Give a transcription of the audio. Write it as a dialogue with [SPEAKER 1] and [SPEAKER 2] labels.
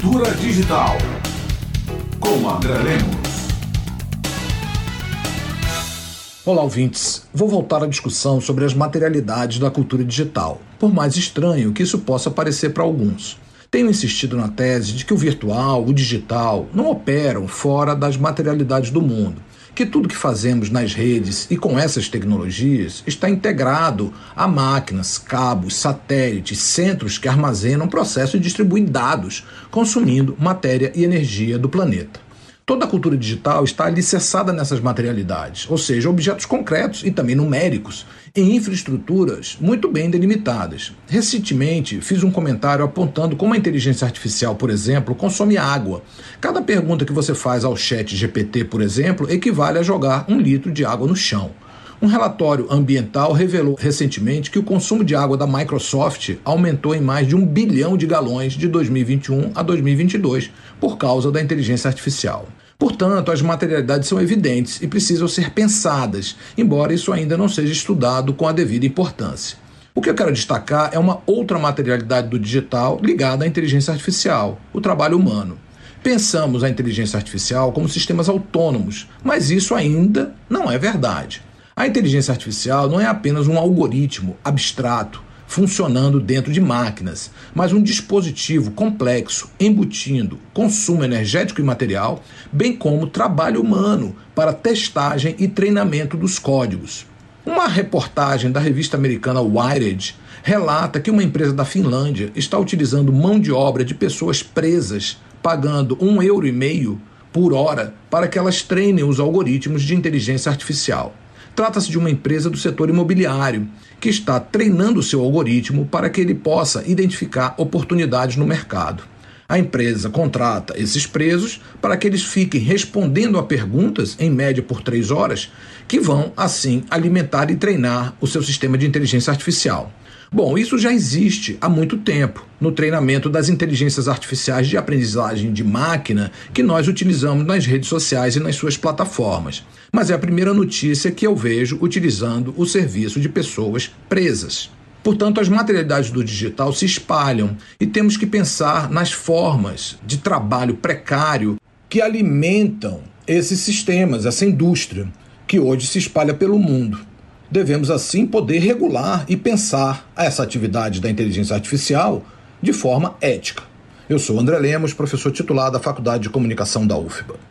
[SPEAKER 1] Cultura Digital com André Lemos.
[SPEAKER 2] Olá, ouvintes. Vou voltar à discussão sobre as materialidades da cultura digital, por mais estranho que isso possa parecer para alguns. Tenho insistido na tese de que o virtual, o digital, não operam fora das materialidades do mundo que tudo que fazemos nas redes e com essas tecnologias está integrado a máquinas, cabos, satélites, centros que armazenam, processam e distribuem dados, consumindo matéria e energia do planeta. Toda a cultura digital está alicerçada nessas materialidades, ou seja, objetos concretos e também numéricos, em infraestruturas muito bem delimitadas. Recentemente, fiz um comentário apontando como a inteligência artificial, por exemplo, consome água. Cada pergunta que você faz ao chat GPT, por exemplo, equivale a jogar um litro de água no chão. Um relatório ambiental revelou recentemente que o consumo de água da Microsoft aumentou em mais de um bilhão de galões de 2021 a 2022 por causa da inteligência artificial. Portanto, as materialidades são evidentes e precisam ser pensadas, embora isso ainda não seja estudado com a devida importância. O que eu quero destacar é uma outra materialidade do digital ligada à inteligência artificial, o trabalho humano. Pensamos a inteligência artificial como sistemas autônomos, mas isso ainda não é verdade. A inteligência artificial não é apenas um algoritmo abstrato funcionando dentro de máquinas, mas um dispositivo complexo embutindo consumo energético e material, bem como trabalho humano para testagem e treinamento dos códigos. Uma reportagem da revista americana Wired relata que uma empresa da Finlândia está utilizando mão de obra de pessoas presas, pagando um euro e meio por hora para que elas treinem os algoritmos de inteligência artificial. Trata-se de uma empresa do setor imobiliário que está treinando seu algoritmo para que ele possa identificar oportunidades no mercado. A empresa contrata esses presos para que eles fiquem respondendo a perguntas, em média por três horas, que vão, assim, alimentar e treinar o seu sistema de inteligência artificial. Bom, isso já existe há muito tempo no treinamento das inteligências artificiais de aprendizagem de máquina que nós utilizamos nas redes sociais e nas suas plataformas. Mas é a primeira notícia que eu vejo utilizando o serviço de pessoas presas. Portanto, as materialidades do digital se espalham e temos que pensar nas formas de trabalho precário que alimentam esses sistemas, essa indústria, que hoje se espalha pelo mundo. Devemos, assim, poder regular e pensar essa atividade da inteligência artificial de forma ética. Eu sou André Lemos, professor titular da Faculdade de Comunicação da UFBA.